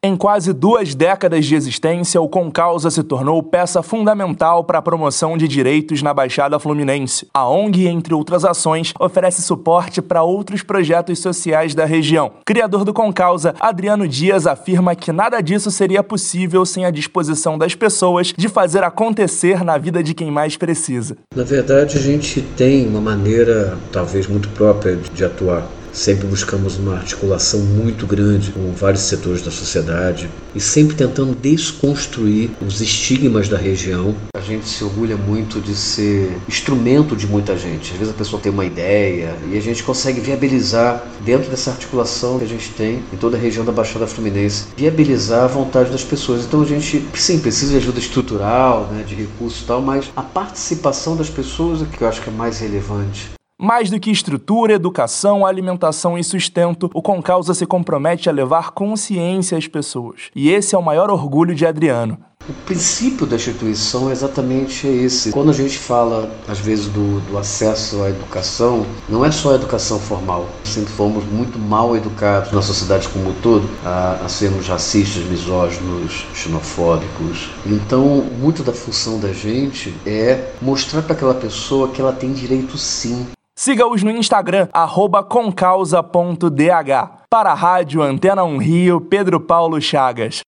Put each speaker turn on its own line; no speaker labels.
Em quase duas décadas de existência, o Concausa se tornou peça fundamental para a promoção de direitos na Baixada Fluminense. A ONG, entre outras ações, oferece suporte para outros projetos sociais da região. Criador do Concausa, Adriano Dias afirma que nada disso seria possível sem a disposição das pessoas de fazer acontecer na vida de quem mais precisa.
Na verdade, a gente tem uma maneira, talvez muito própria, de atuar. Sempre buscamos uma articulação muito grande com vários setores da sociedade e sempre tentando desconstruir os estigmas da região. A gente se orgulha muito de ser instrumento de muita gente. Às vezes a pessoa tem uma ideia e a gente consegue viabilizar, dentro dessa articulação que a gente tem em toda a região da Baixada Fluminense, viabilizar a vontade das pessoas. Então a gente, sim, precisa de ajuda estrutural, né, de recursos e tal, mas a participação das pessoas é que eu acho que é mais relevante.
Mais do que estrutura, educação, alimentação e sustento, o Concausa se compromete a levar consciência às pessoas. E esse é o maior orgulho de Adriano.
O princípio da instituição é exatamente esse. Quando a gente fala, às vezes, do, do, acesso à educação, não é só a educação formal. Sempre fomos muito mal educados na sociedade como um todo, a, a sermos racistas, misóginos, xenofóbicos. Então, muito da função da gente é mostrar para aquela pessoa que ela tem direito sim
Siga-os no Instagram, concausa.dh. Para a Rádio Antena 1 Rio, Pedro Paulo Chagas.